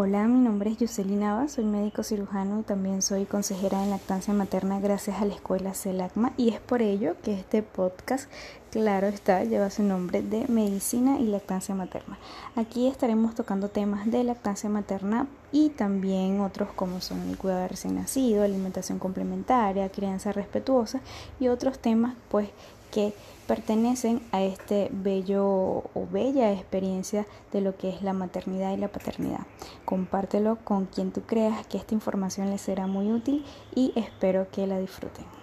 Hola, mi nombre es Yuselina Nava, soy médico cirujano y también soy consejera en lactancia materna gracias a la escuela CELACMA y es por ello que este podcast, claro está, lleva su nombre de medicina y lactancia materna. Aquí estaremos tocando temas de lactancia materna y también otros como son el cuidado de recién nacido, alimentación complementaria, crianza respetuosa y otros temas pues que pertenecen a este bello o bella experiencia de lo que es la maternidad y la paternidad. Compártelo con quien tú creas que esta información les será muy útil y espero que la disfruten.